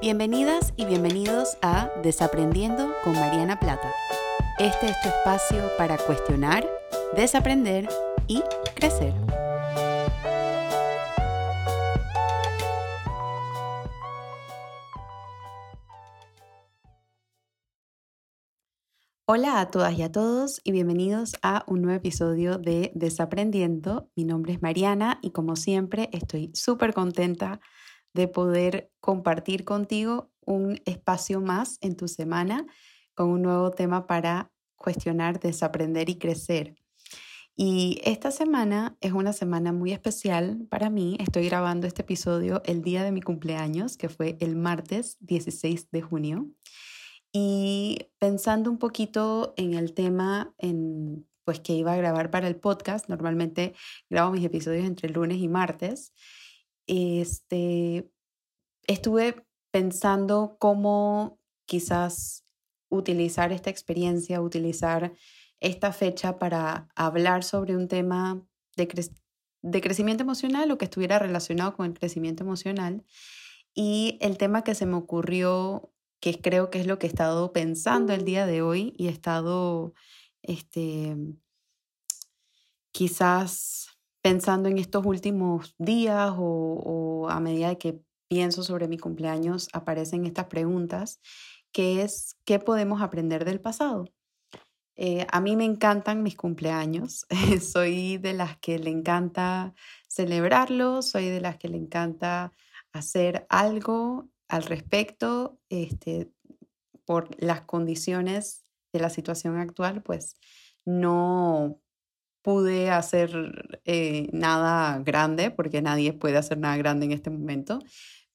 Bienvenidas y bienvenidos a Desaprendiendo con Mariana Plata. Este es tu espacio para cuestionar, desaprender y crecer. Hola a todas y a todos y bienvenidos a un nuevo episodio de Desaprendiendo. Mi nombre es Mariana y como siempre estoy súper contenta de poder compartir contigo un espacio más en tu semana con un nuevo tema para cuestionar, desaprender y crecer. Y esta semana es una semana muy especial para mí. Estoy grabando este episodio el día de mi cumpleaños, que fue el martes 16 de junio. Y pensando un poquito en el tema en, pues, que iba a grabar para el podcast, normalmente grabo mis episodios entre lunes y martes, este, estuve pensando cómo quizás utilizar esta experiencia, utilizar esta fecha para hablar sobre un tema de, crecimiento emocional o que estuviera relacionado con el crecimiento emocional. Y el tema que se me ocurrió que creo que es lo que he estado pensando el día de hoy y he estado este, quizás pensando en estos últimos días o, a medida que pienso sobre mi cumpleaños aparecen estas preguntas, que es, ¿qué podemos aprender del pasado? Eh, a mí me encantan mis cumpleaños, soy de las que le encanta celebrarlos, soy de las que le encanta hacer algo al respecto, este, por las condiciones de la situación actual, pues no pude hacer eh, nada grande, porque nadie puede hacer nada grande en este momento,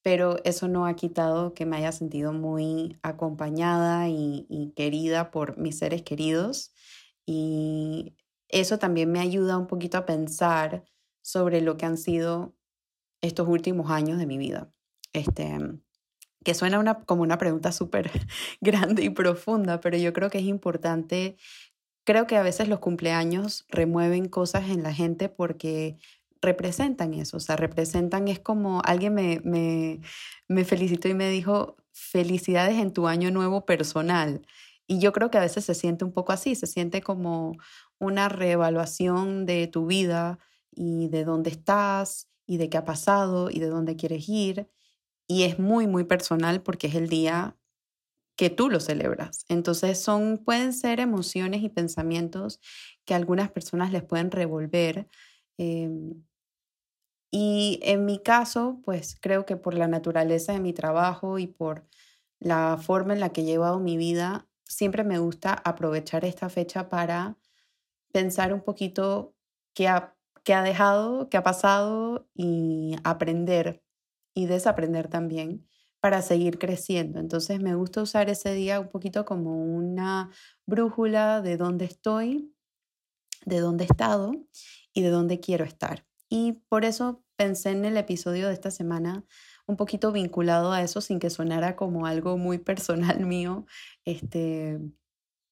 pero eso no ha quitado que me haya sentido muy acompañada y, querida por mis seres queridos. Y eso también me ayuda un poquito a pensar sobre lo que han sido estos últimos años de mi vida. Este, que suena como una pregunta súper grande y profunda, pero yo creo que es importante, creo que a veces los cumpleaños remueven cosas en la gente porque representan eso, o sea, representan, es como alguien me, me, me felicitó y me dijo, felicidades en tu año nuevo personal. Y yo creo que a veces se siente un poco así, se siente como una reevaluación de tu vida y de dónde estás y de qué ha pasado y de dónde quieres ir y es muy, muy personal porque es el día que tú lo celebras. Entonces son, pueden ser emociones y pensamientos que algunas personas les pueden revolver. Em, y en mi caso, pues creo que por la naturaleza de mi trabajo y por la forma en la que he llevado mi vida, siempre me gusta aprovechar esta fecha para pensar un poquito qué ha, qué ha dejado, qué ha pasado y aprender y desaprender también para seguir creciendo. Entonces me gusta usar ese día un poquito como una brújula de dónde estoy, de dónde he estado y de dónde quiero estar. Y por eso pensé en el episodio de esta semana un poquito vinculado a eso sin que sonara como algo muy personal mío, este,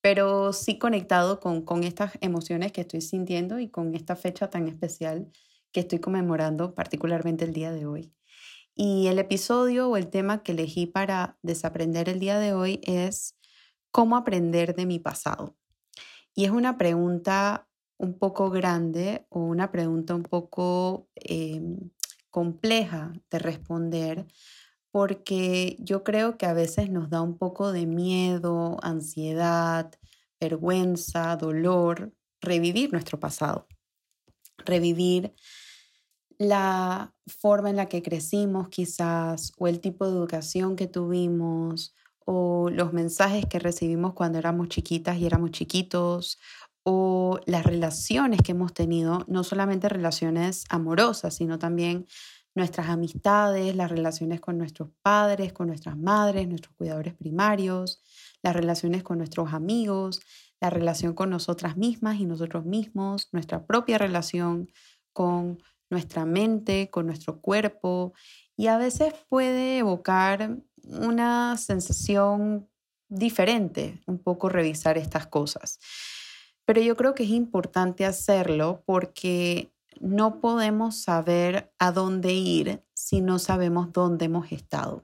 pero sí conectado con, con estas emociones que estoy sintiendo y con esta fecha tan especial que estoy conmemorando particularmente el día de hoy. Y el episodio o el tema que elegí para desaprender el día de hoy es cómo aprender de mi pasado. Y es una pregunta un poco grande o una pregunta un poco em, compleja de responder porque yo creo que a veces nos da un poco de miedo, ansiedad, vergüenza, dolor, revivir nuestro pasado, revivir la forma en la que crecimos quizás, o el tipo de educación que tuvimos, o los mensajes que recibimos cuando éramos chiquitas y éramos chiquitos, o las relaciones que hemos tenido, no solamente relaciones amorosas, sino también nuestras amistades, las relaciones con nuestros padres, con nuestras madres, nuestros cuidadores primarios, las relaciones con nuestros amigos, la relación con nosotras mismas y nosotros mismos, nuestra propia relación con nuestra mente, con nuestro cuerpo y a veces puede evocar una sensación diferente, un poco revisar estas cosas. Pero yo creo que es importante hacerlo porque no podemos saber a dónde ir si no sabemos dónde hemos estado.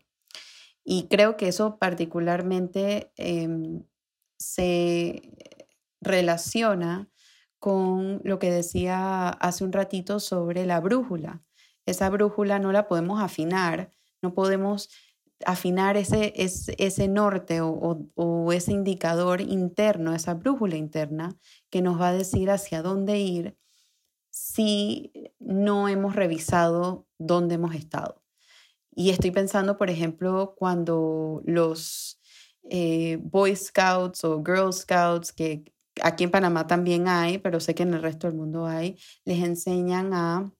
Y creo que eso particularmente em, se relaciona con lo que decía hace un ratito sobre la brújula. Esa brújula no la podemos afinar, no podemos afinar ese, ese, norte o, ese indicador interno, esa brújula interna que nos va a decir hacia dónde ir si no hemos revisado dónde hemos estado. Y estoy pensando, por ejemplo, cuando los eh, Boy Scouts o Girl Scouts, que aquí en Panamá también hay, pero sé que en el resto del mundo hay, les enseñan a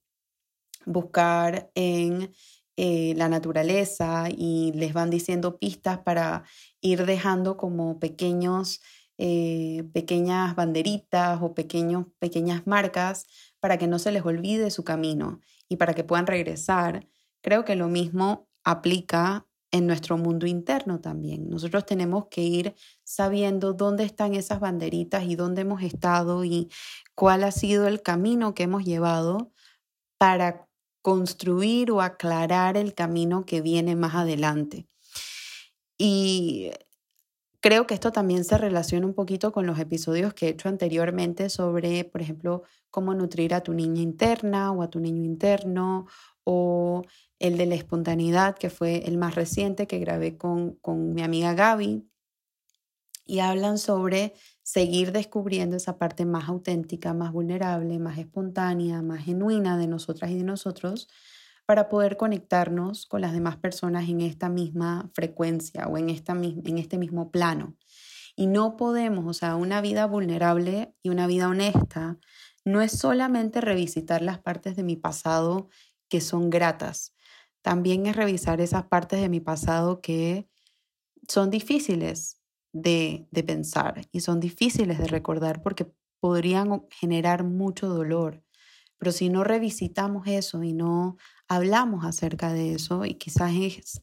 buscar en eh, la naturaleza y les van diciendo pistas para ir dejando como pequeños, eh, pequeñas banderitas o pequeños, pequeñas marcas para que no se les olvide su camino y para que puedan regresar. Creo que lo mismo aplica en nuestro mundo interno también. Nosotros tenemos que ir sabiendo dónde están esas banderitas y dónde hemos estado y cuál ha sido el camino que hemos llevado para construir o aclarar el camino que viene más adelante. Y creo que esto también se relaciona un poquito con los episodios que he hecho anteriormente sobre, por ejemplo, cómo nutrir a tu niña interna o a tu niño interno o el de la espontaneidad, que fue el más reciente que grabé con, con mi amiga Gaby. Y hablan sobre seguir descubriendo esa parte más auténtica, más vulnerable, más espontánea, más genuina de nosotras y de nosotros para poder conectarnos con las demás personas en esta misma frecuencia o en, esta, en este mismo plano. Y no podemos, o sea, una vida vulnerable y una vida honesta no es solamente revisitar las partes de mi pasado que son gratas, también es revisar esas partes de mi pasado que son difíciles de, de pensar y son difíciles de recordar porque podrían generar mucho dolor. Pero si no revisitamos eso y no hablamos acerca de eso, y quizás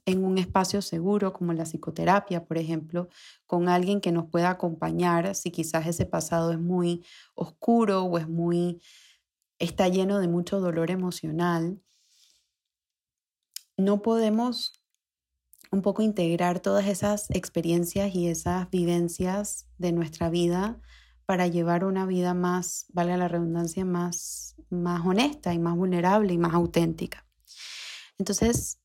en un espacio seguro como la psicoterapia, por ejemplo, con alguien que nos pueda acompañar, si quizás ese pasado es muy oscuro o es muy, está lleno de mucho dolor emocional, no podemos un poco integrar todas esas experiencias y esas vivencias de nuestra vida para llevar una vida más, vale la redundancia, más, más honesta y más vulnerable y más auténtica. Entonces,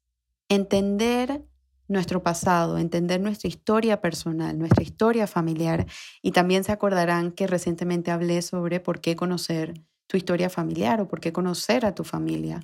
entender nuestro pasado, entender nuestra historia personal, nuestra historia familiar, y también se acordarán que recientemente hablé sobre por qué conocer tu historia familiar o por qué conocer a tu familia,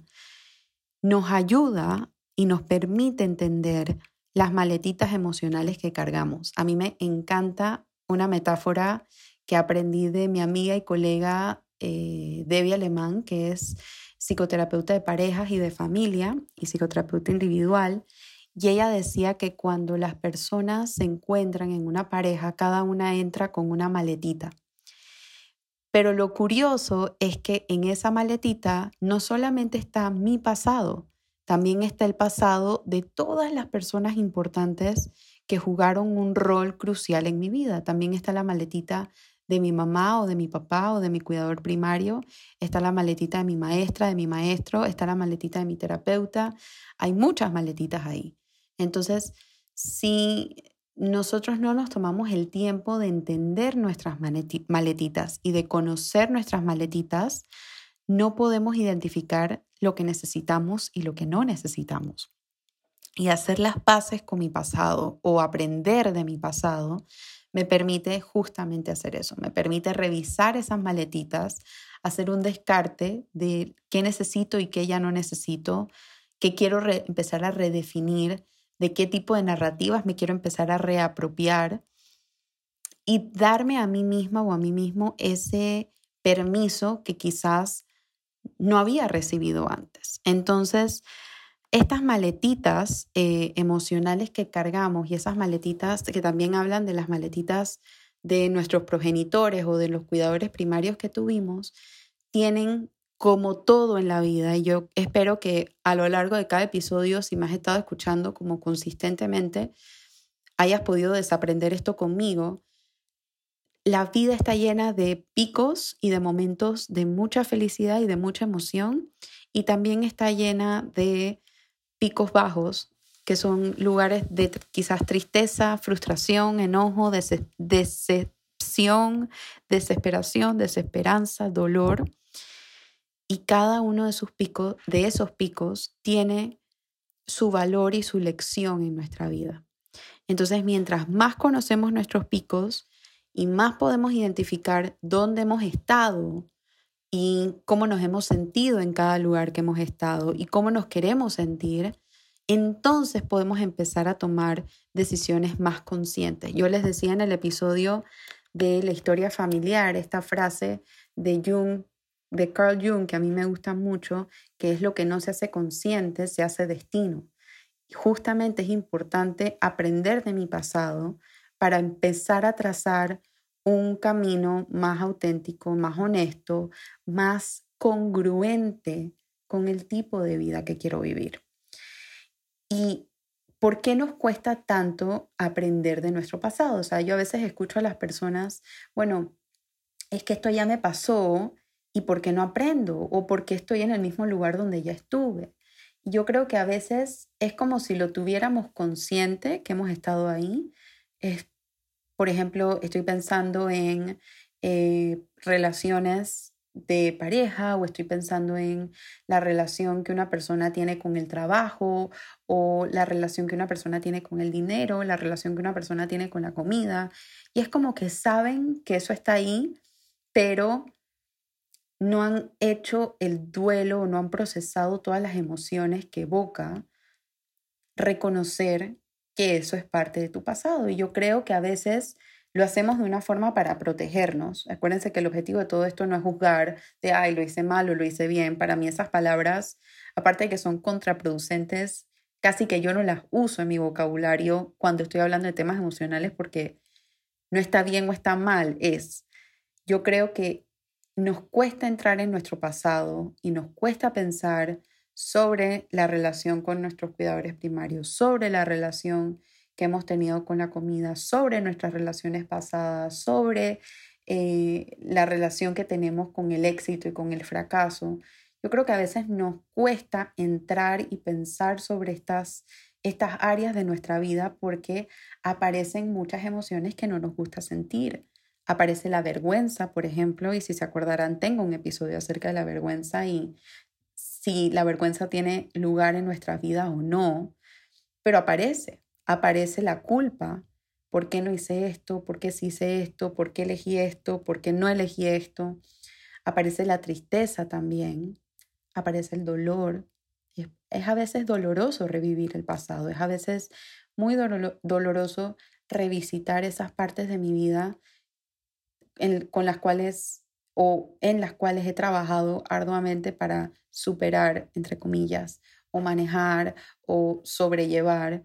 nos ayuda y nos permite entender las maletitas emocionales que cargamos. A mí me encanta una metáfora que aprendí de mi amiga y colega eh, Debbie Alemán, que es psicoterapeuta de parejas y de familia y psicoterapeuta individual. Y ella decía que cuando las personas se encuentran en una pareja, cada una entra con una maletita. Pero lo curioso es que en esa maletita no solamente está mi pasado, también está el pasado de todas las personas importantes que jugaron un rol crucial en mi vida. También está la maletita de mi mamá o de mi papá o de mi cuidador primario, está la maletita de mi maestra, de mi maestro, está la maletita de mi terapeuta. Hay muchas maletitas ahí. Entonces, si nosotros no nos tomamos el tiempo de entender nuestras maletitas y de conocer nuestras maletitas, no podemos identificar lo que necesitamos y lo que no necesitamos. Y hacer las paces con mi pasado o aprender de mi pasado me permite justamente hacer eso, me permite revisar esas maletitas, hacer un descarte de qué necesito y qué ya no necesito, qué quiero empezar a redefinir, de qué tipo de narrativas me quiero empezar a reapropiar y darme a mí misma o a mí mismo ese permiso que quizás no había recibido antes. Entonces, estas maletitas eh, emocionales que cargamos y esas maletitas que también hablan de las maletitas de nuestros progenitores o de los cuidadores primarios que tuvimos, tienen como todo en la vida, y yo espero que a lo largo de cada episodio, si me has estado escuchando como consistentemente, hayas podido desaprender esto conmigo, la vida está llena de picos y de momentos de mucha felicidad y de mucha emoción y también está llena de picos bajos que son lugares de quizás tristeza, frustración, enojo, decepción, desesperación, desesperanza, dolor. Y cada uno picos, de esos picos tiene su valor y su lección en nuestra vida. Entonces, mientras más conocemos nuestros picos y más podemos identificar dónde hemos estado y cómo nos hemos sentido en cada lugar que hemos estado y cómo nos queremos sentir, entonces podemos empezar a tomar decisiones más conscientes. Yo les decía en el episodio de la historia familiar esta frase de Jung, de Carl Jung, que a mí me gusta mucho, que es lo que no se hace consciente, se hace destino. Justamente es importante aprender de mi pasado para empezar a trazar un camino más auténtico, más honesto, más congruente con el tipo de vida que quiero vivir. ¿Y por qué nos cuesta tanto aprender de nuestro pasado? O sea, yo a veces escucho a las personas, bueno, es que esto ya me pasó y ¿por qué no aprendo? O ¿por qué estoy en el mismo lugar donde ya estuve? yo creo que a veces es como si lo tuviéramos consciente que hemos estado ahí. Es, por ejemplo, estoy pensando en eh, relaciones de pareja o estoy pensando en la relación que una persona tiene con el trabajo o la relación que una persona tiene con el dinero, la relación que una persona tiene con la comida. Y es como que saben que eso está ahí, pero no han hecho el duelo no han procesado todas las emociones que evoca reconocer que eso es parte de tu pasado. Y yo creo que a veces lo hacemos de una forma para protegernos. Acuérdense que el objetivo de todo esto no es juzgar de, ay, lo hice mal o lo hice bien. Para mí esas palabras, aparte de que son contraproducentes, casi que yo no las uso en mi vocabulario cuando estoy hablando de temas emocionales porque no está bien o está mal, es. Yo creo que nos cuesta entrar en nuestro pasado y nos cuesta pensar sobre la relación con nuestros cuidadores primarios, sobre la relación que hemos tenido con la comida, sobre nuestras relaciones pasadas, sobre eh, la relación que tenemos con el éxito y con el fracaso. Yo creo que a veces nos cuesta entrar y pensar sobre estas, estas áreas de nuestra vida porque aparecen muchas emociones que no nos gusta sentir aparece la vergüenza, por ejemplo, y si se acordarán, tengo un episodio acerca de la vergüenza y si la vergüenza tiene lugar en nuestra vida o no, pero aparece, aparece la culpa. ¿Por qué no hice esto? ¿Por qué sí hice esto? ¿Por qué elegí esto? ¿Por qué no elegí esto? Aparece la tristeza también, aparece el dolor. Es, a veces doloroso revivir el pasado, es a veces muy doloroso revisitar esas partes de mi vida con las cuales o en las cuales he trabajado arduamente para superar, entre comillas, o manejar o sobrellevar,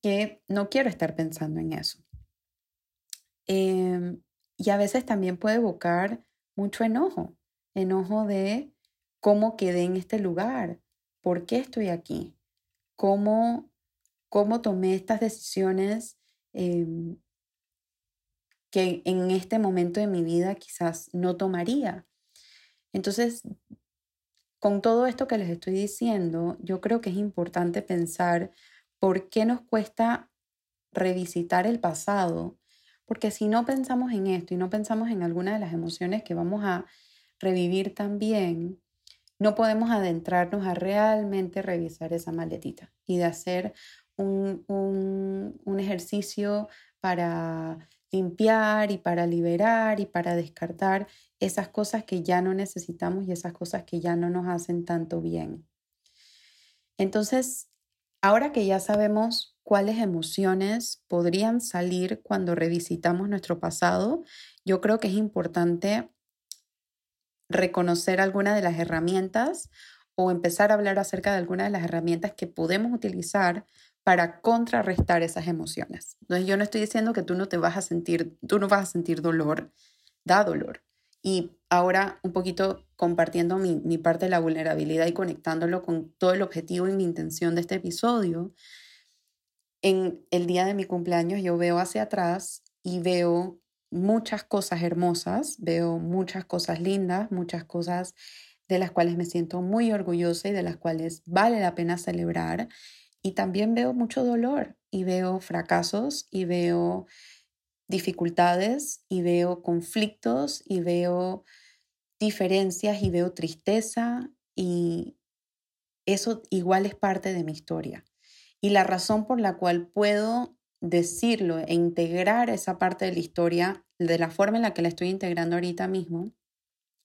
que no quiero estar pensando en eso. Em, y a veces también puede evocar mucho enojo, enojo de cómo quedé en este lugar, por qué estoy aquí, cómo, cómo tomé estas decisiones em, que en este momento de mi vida quizás no tomaría. Entonces, con todo esto que les estoy diciendo, yo creo que es importante pensar por qué nos cuesta revisitar el pasado, porque si no pensamos en esto y no pensamos en alguna de las emociones que vamos a revivir también, no podemos adentrarnos a realmente revisar esa maletita y de hacer un, un, un ejercicio para limpiar y para liberar y para descartar esas cosas que ya no necesitamos y esas cosas que ya no nos hacen tanto bien. Entonces, ahora que ya sabemos cuáles emociones podrían salir cuando revisitamos nuestro pasado, yo creo que es importante reconocer algunas de las herramientas o empezar a hablar acerca de algunas de las herramientas que podemos utilizar para contrarrestar esas emociones. Entonces yo no estoy diciendo que tú no te vas a sentir, tú no vas a sentir dolor, da dolor. Y ahora un poquito compartiendo mi, mi parte de la vulnerabilidad y conectándolo con todo el objetivo y mi intención de este episodio, en el día de mi cumpleaños yo veo hacia atrás y veo muchas cosas hermosas, veo muchas cosas lindas, muchas cosas de las cuales me siento muy orgullosa y de las cuales vale la pena celebrar y también veo mucho dolor y veo fracasos y veo dificultades y veo conflictos y veo diferencias y veo tristeza y eso igual es parte de mi historia. Y la razón por la cual puedo decirlo e integrar esa parte de la historia de la forma en la que la estoy integrando ahorita mismo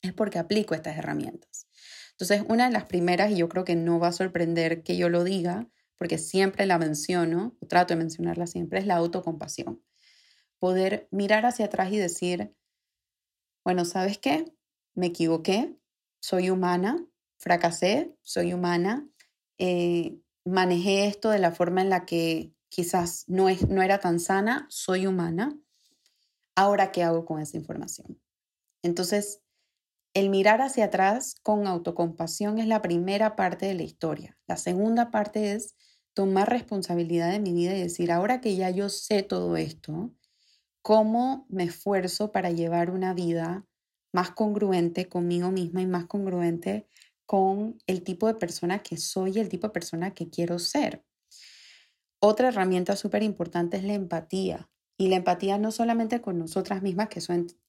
es porque aplico estas herramientas. Entonces, una de las primeras, y yo creo que no va a sorprender que yo lo diga, porque siempre la menciono, o trato de mencionarla siempre, es la autocompasión. Poder mirar hacia atrás y decir, bueno, ¿sabes qué? Me equivoqué, soy humana, fracasé, soy humana, eh, manejé esto de la forma en la que quizás no, es, no era tan sana, soy humana. Ahora, ¿qué hago con esa información? Entonces, el mirar hacia atrás con autocompasión es la primera parte de la historia. La segunda parte es tomar responsabilidad de mi vida y decir, ahora que ya yo sé todo esto, ¿cómo me esfuerzo para llevar una vida más congruente conmigo misma y más congruente con el tipo de persona que soy y el tipo de persona que quiero ser? Otra herramienta súper importante es la empatía. Y la empatía no solamente con nosotras mismas que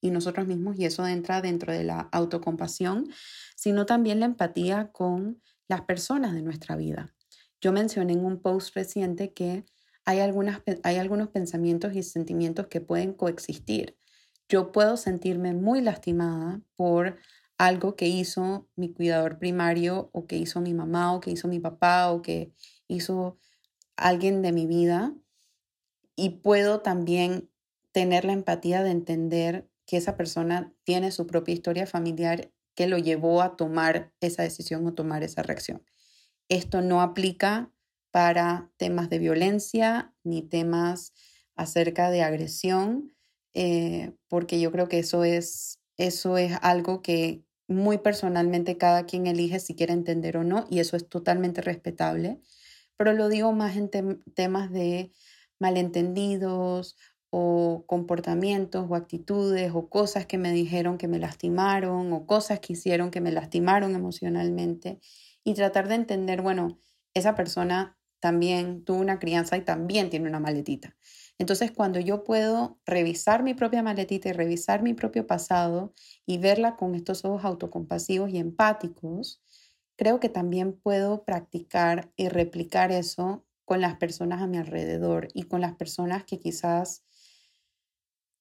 y nosotros mismos, y eso entra dentro de la autocompasión, sino también la empatía con las personas de nuestra vida. Yo mencioné en un post reciente que hay, algunas, hay algunos pensamientos y sentimientos que pueden coexistir. Yo puedo sentirme muy lastimada por algo que hizo mi cuidador primario o que hizo mi mamá o que hizo mi papá o que hizo alguien de mi vida y puedo también tener la empatía de entender que esa persona tiene su propia historia familiar que lo llevó a tomar esa decisión o tomar esa reacción. Esto no aplica para temas de violencia ni temas acerca de agresión, eh, porque yo creo que eso es, eso es algo que muy personalmente cada quien elige si quiere entender o no, y eso es totalmente respetable, pero lo digo más en temas de malentendidos o comportamientos o actitudes o cosas que me dijeron que me lastimaron o cosas que hicieron que me lastimaron emocionalmente y tratar de entender, bueno, esa persona también tuvo una crianza y también tiene una maletita. Entonces, cuando yo puedo revisar mi propia maletita y revisar mi propio pasado y verla con estos ojos autocompasivos y empáticos, creo que también puedo practicar y replicar eso con las personas a mi alrededor y con las personas que quizás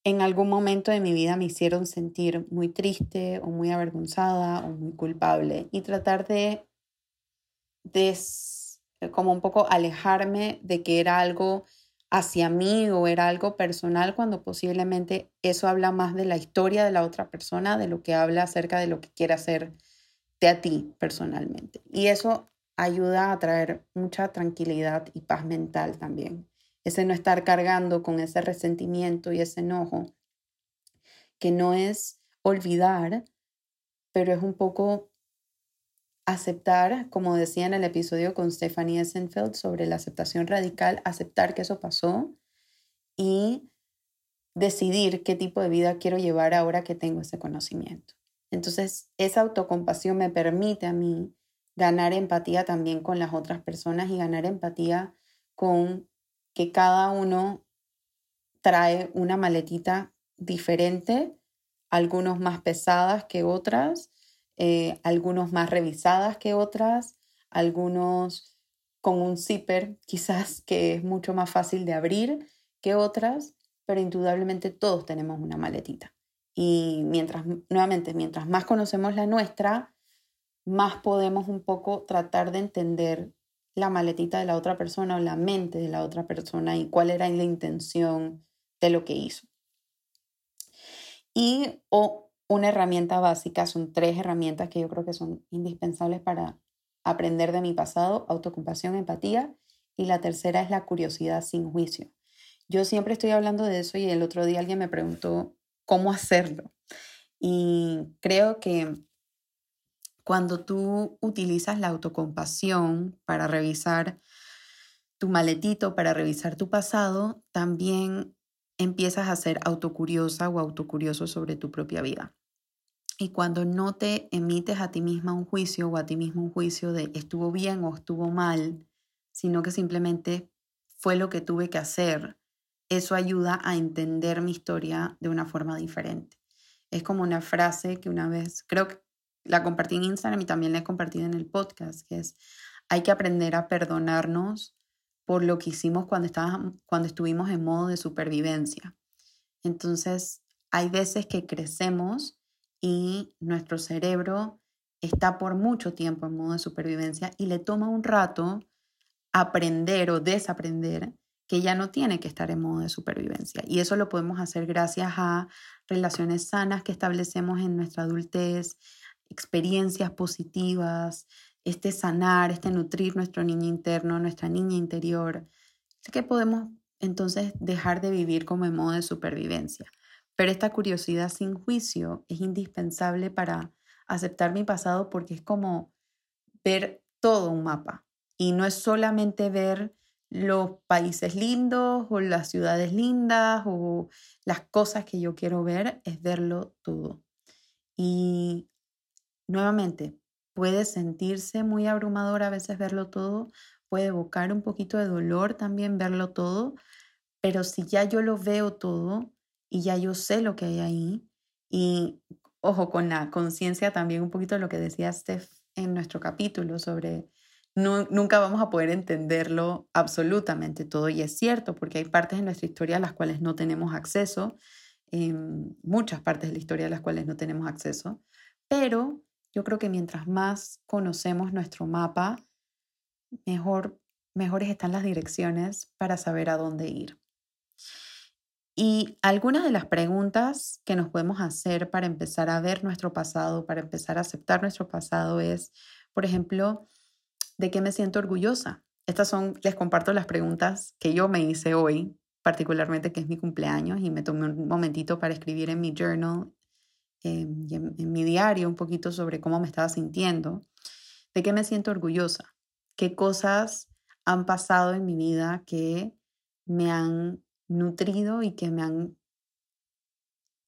en algún momento de mi vida me hicieron sentir muy triste o muy avergonzada o muy culpable y tratar de, de como un poco alejarme de que era algo hacia mí o era algo personal cuando posiblemente eso habla más de la historia de la otra persona, de lo que habla acerca de lo que quiere hacer de a ti personalmente. Y eso ayuda a traer mucha tranquilidad y paz mental también. Ese no estar cargando con ese resentimiento y ese enojo, que no es olvidar, pero es un poco aceptar, como decía en el episodio con Stephanie Essenfeld sobre la aceptación radical, aceptar que eso pasó y decidir qué tipo de vida quiero llevar ahora que tengo ese conocimiento. Entonces, esa autocompasión me permite a mí ganar empatía también con las otras personas y ganar empatía con que cada uno trae una maletita diferente, algunos más pesadas que otras, eh, algunos más revisadas que otras, algunos con un zipper quizás que es mucho más fácil de abrir que otras, pero indudablemente todos tenemos una maletita. Y mientras, nuevamente, mientras más conocemos la nuestra, más podemos un poco tratar de entender la maletita de la otra persona o la mente de la otra persona y cuál era la intención de lo que hizo. Y o una herramienta básica, son tres herramientas que yo creo que son indispensables para aprender de mi pasado, autocompasión, empatía, y la tercera es la curiosidad sin juicio. Yo siempre estoy hablando de eso y el otro día alguien me preguntó cómo hacerlo. Y creo que cuando tú utilizas la autocompasión para revisar tu maletito, para revisar tu pasado, también empiezas a ser autocuriosa o autocurioso sobre tu propia vida. Y cuando no te emites a ti misma un juicio o a ti mismo un juicio de estuvo bien o estuvo mal, sino que simplemente fue lo que tuve que hacer. Eso ayuda a entender mi historia de una forma diferente. Es como una frase que una vez, creo que la compartí en Instagram y también la he compartido en el podcast, que es, hay que aprender a perdonarnos por lo que hicimos cuando, cuando estuvimos en modo de supervivencia. Entonces, hay veces que crecemos y nuestro cerebro está por mucho tiempo en modo de supervivencia y le toma un rato aprender o desaprender que ya no tiene que estar en modo de supervivencia. Y eso lo podemos hacer gracias a relaciones sanas que establecemos en nuestra adultez, experiencias positivas, este sanar, este nutrir nuestro niño interno, nuestra niña interior, que podemos entonces dejar de vivir como en modo de supervivencia. Pero esta curiosidad sin juicio es indispensable para aceptar mi pasado porque es como ver todo un mapa y no es solamente ver los países lindos o las ciudades lindas o las cosas que yo quiero ver, es verlo todo. Y nuevamente, puede sentirse muy abrumador a veces verlo todo, puede evocar un poquito de dolor también verlo todo, pero si ya yo lo veo todo y ya yo sé lo que hay ahí, y ojo, con la conciencia también un poquito de lo que decía Steph en nuestro capítulo sobre nunca vamos a poder entenderlo absolutamente todo, y es cierto, porque hay partes de nuestra historia a las cuales no tenemos acceso, muchas partes de la historia a las cuales no tenemos acceso, pero yo creo que mientras más conocemos nuestro mapa, mejor, mejores están las direcciones para saber a dónde ir. Y algunas de las preguntas que nos podemos hacer para empezar a ver nuestro pasado, para empezar a aceptar nuestro pasado es, por ejemplo, ¿de qué me siento orgullosa? Estas son, les comparto las preguntas que yo me hice hoy, particularmente que es mi cumpleaños y me tomé un momentito para escribir en mi journal Em, en, mi diario un poquito sobre cómo me estaba sintiendo, de qué me siento orgullosa, qué cosas han pasado en mi vida que me han nutrido y que me han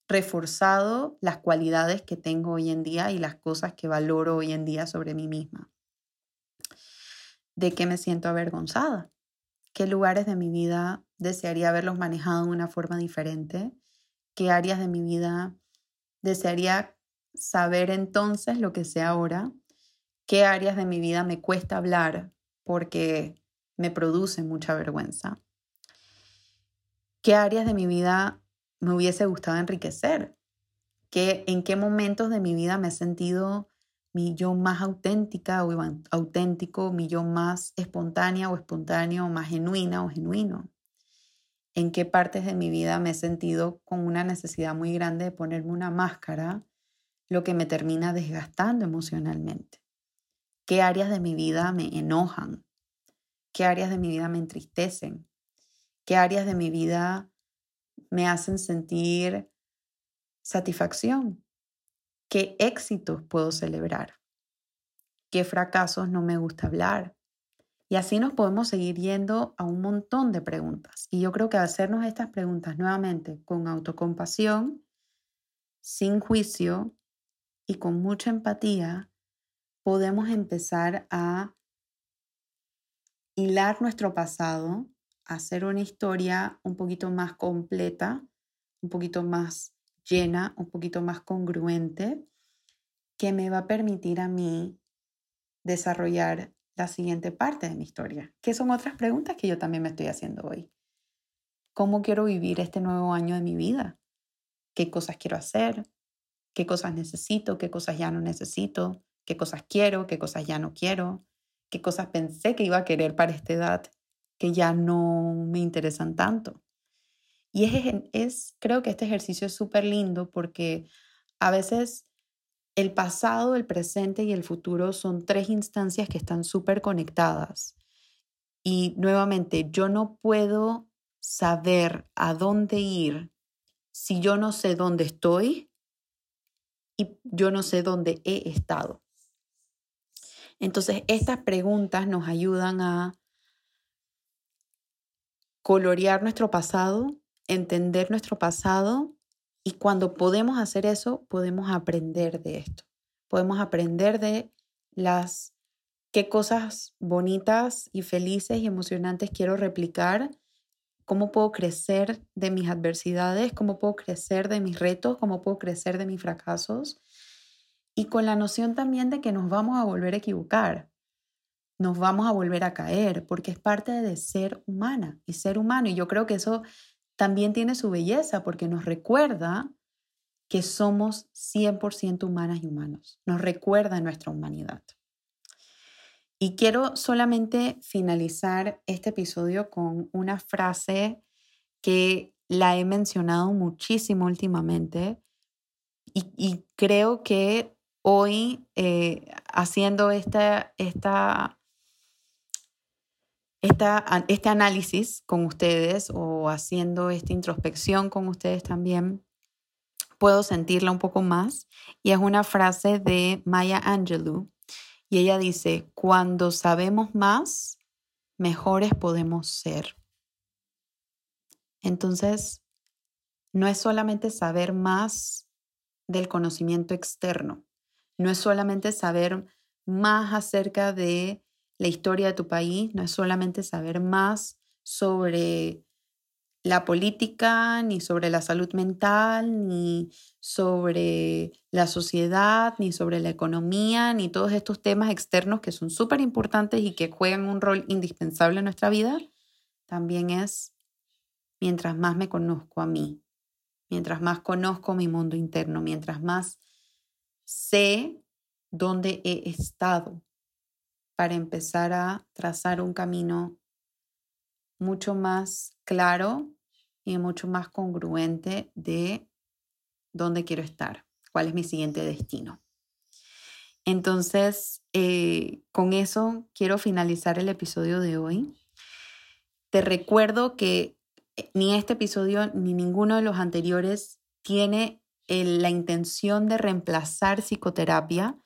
reforzado las cualidades que tengo hoy en día y las cosas que valoro hoy en día sobre mí misma. ¿De qué me siento avergonzada? ¿Qué lugares de mi vida desearía haberlos manejado de una forma diferente? ¿Qué áreas de mi vida Desearía saber entonces lo que sé ahora, qué áreas de mi vida me cuesta hablar porque me produce mucha vergüenza, qué áreas de mi vida me hubiese gustado enriquecer, ¿Qué, en qué momentos de mi vida me he sentido mi yo más auténtica o auténtico, mi yo más espontánea o espontáneo, más genuina o genuino en qué partes de mi vida me he sentido con una necesidad muy grande de ponerme una máscara, lo que me termina desgastando emocionalmente. ¿Qué áreas de mi vida me enojan? ¿Qué áreas de mi vida me entristecen? ¿Qué áreas de mi vida me hacen sentir satisfacción? ¿Qué éxitos puedo celebrar? ¿Qué fracasos no me gusta hablar? Y así nos podemos seguir yendo a un montón de preguntas. Y yo creo que hacernos estas preguntas nuevamente con autocompasión, sin juicio y con mucha empatía, podemos empezar a hilar nuestro pasado, hacer una historia un poquito más completa, un poquito más llena, un poquito más congruente, que me va a permitir a mí desarrollar la siguiente parte de mi historia? ¿Qué son otras preguntas que yo también me estoy haciendo hoy? ¿Cómo quiero vivir este nuevo año de mi vida? ¿Qué cosas quiero hacer? ¿Qué cosas necesito? ¿Qué cosas ya no necesito? ¿Qué cosas quiero? ¿Qué cosas ya no quiero? ¿Qué cosas pensé que iba a querer para esta edad que ya no me interesan tanto? Y es, es creo que este ejercicio es súper lindo porque a veces el pasado, el presente y el futuro son tres instancias que están súper conectadas. Y nuevamente, yo no puedo saber a dónde ir si yo no sé dónde estoy y yo no sé dónde he estado. Entonces, estas preguntas nos ayudan a colorear nuestro pasado, entender nuestro pasado y cuando podemos hacer eso, podemos aprender de esto. Podemos aprender de las qué cosas bonitas y felices y emocionantes quiero replicar, cómo puedo crecer de mis adversidades, cómo puedo crecer de mis retos, cómo puedo crecer de mis fracasos. Y con la noción también de que nos vamos a volver a equivocar, nos vamos a volver a caer, porque es parte de ser humana y ser humano. Y yo creo que eso también tiene su belleza, porque nos recuerda que somos 100% humanas y humanos. Nos recuerda nuestra humanidad. Y quiero solamente finalizar este episodio con una frase que la he mencionado muchísimo últimamente y, creo que hoy eh, haciendo esta, esta, esta, este análisis con ustedes o haciendo esta introspección con ustedes también, puedo sentirla un poco más. Y es una frase de Maya Angelou y ella dice, cuando sabemos más, mejores podemos ser. Entonces, no es solamente saber más del conocimiento externo, no es solamente saber más acerca de la historia de tu país, no es solamente saber más sobre la política, ni sobre la salud mental, ni sobre la sociedad, ni sobre la economía, ni todos estos temas externos que son súper importantes y que juegan un rol indispensable en nuestra vida, también es mientras más me conozco a mí, mientras más conozco mi mundo interno, mientras más sé dónde he estado para empezar a trazar un camino mucho más claro y mucho más congruente de dónde quiero estar, cuál es mi siguiente destino. Entonces, eh, con eso quiero finalizar el episodio de hoy. Te recuerdo que eh, ni este episodio ni ninguno de los anteriores tiene la intención de reemplazar psicoterapia.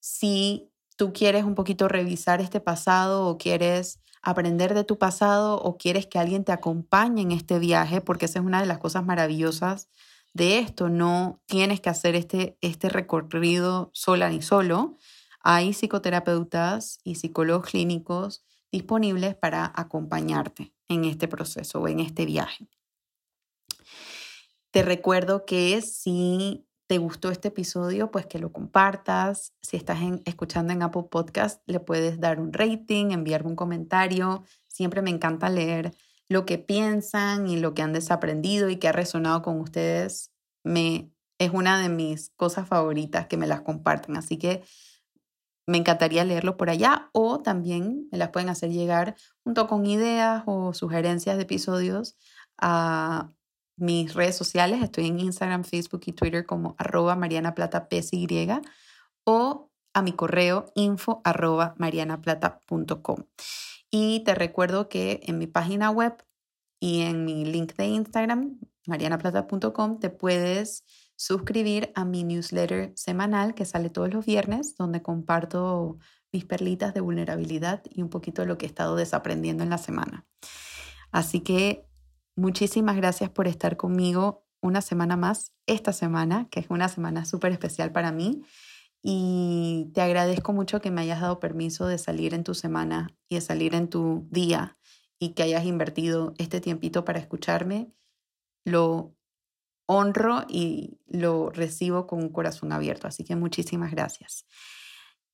Si tú quieres un poquito revisar este pasado o quieres aprender de tu pasado o quieres que alguien te acompañe en este viaje, porque esa es una de las cosas maravillosas de esto. No tienes que hacer este, este recorrido sola ni solo. Hay psicoterapeutas y psicólogos clínicos disponibles para acompañarte en este proceso o en este viaje. Te recuerdo que si te gustó este episodio, pues que lo compartas. Si estás escuchando en Apple Podcast, le puedes dar un rating, enviarme un comentario. Siempre me encanta leer lo que piensan y lo que han desaprendido y que ha resonado con ustedes. Me, es una de mis cosas favoritas que me las comparten. Así que me encantaría leerlo por allá o también me las pueden hacer llegar junto con ideas o sugerencias de episodios a mis redes sociales. Estoy en Instagram, Facebook y Twitter como arroba Mariana Plata PSY o a mi correo info arroba marianaplata.com. Y te recuerdo que en mi página web y en mi link de Instagram, marianaplata.com, te puedes suscribir a mi newsletter semanal que sale todos los viernes, donde comparto mis perlitas de vulnerabilidad y un poquito lo que he estado desaprendiendo en la semana. Así que Muchísimas gracias por estar conmigo una semana más, esta semana, que es una semana súper especial para mí. Y te agradezco mucho que me hayas dado permiso de salir en tu semana y de salir en tu día y que hayas invertido este tiempito para escucharme. Lo honro y lo recibo con un corazón abierto. Así que muchísimas gracias.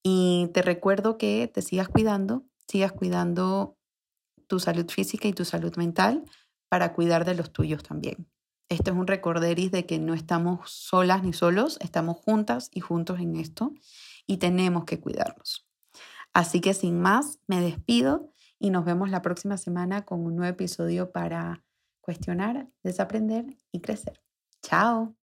Y te recuerdo que te sigas cuidando, sigas cuidando tu salud física y tu salud mental para cuidar de los tuyos también. Esto es un recorderis de que no estamos solas ni solos, estamos juntas y juntos en esto y tenemos que cuidarnos. Así que sin más, me despido y nos vemos la próxima semana con un nuevo episodio para cuestionar, desaprender y crecer. Chao.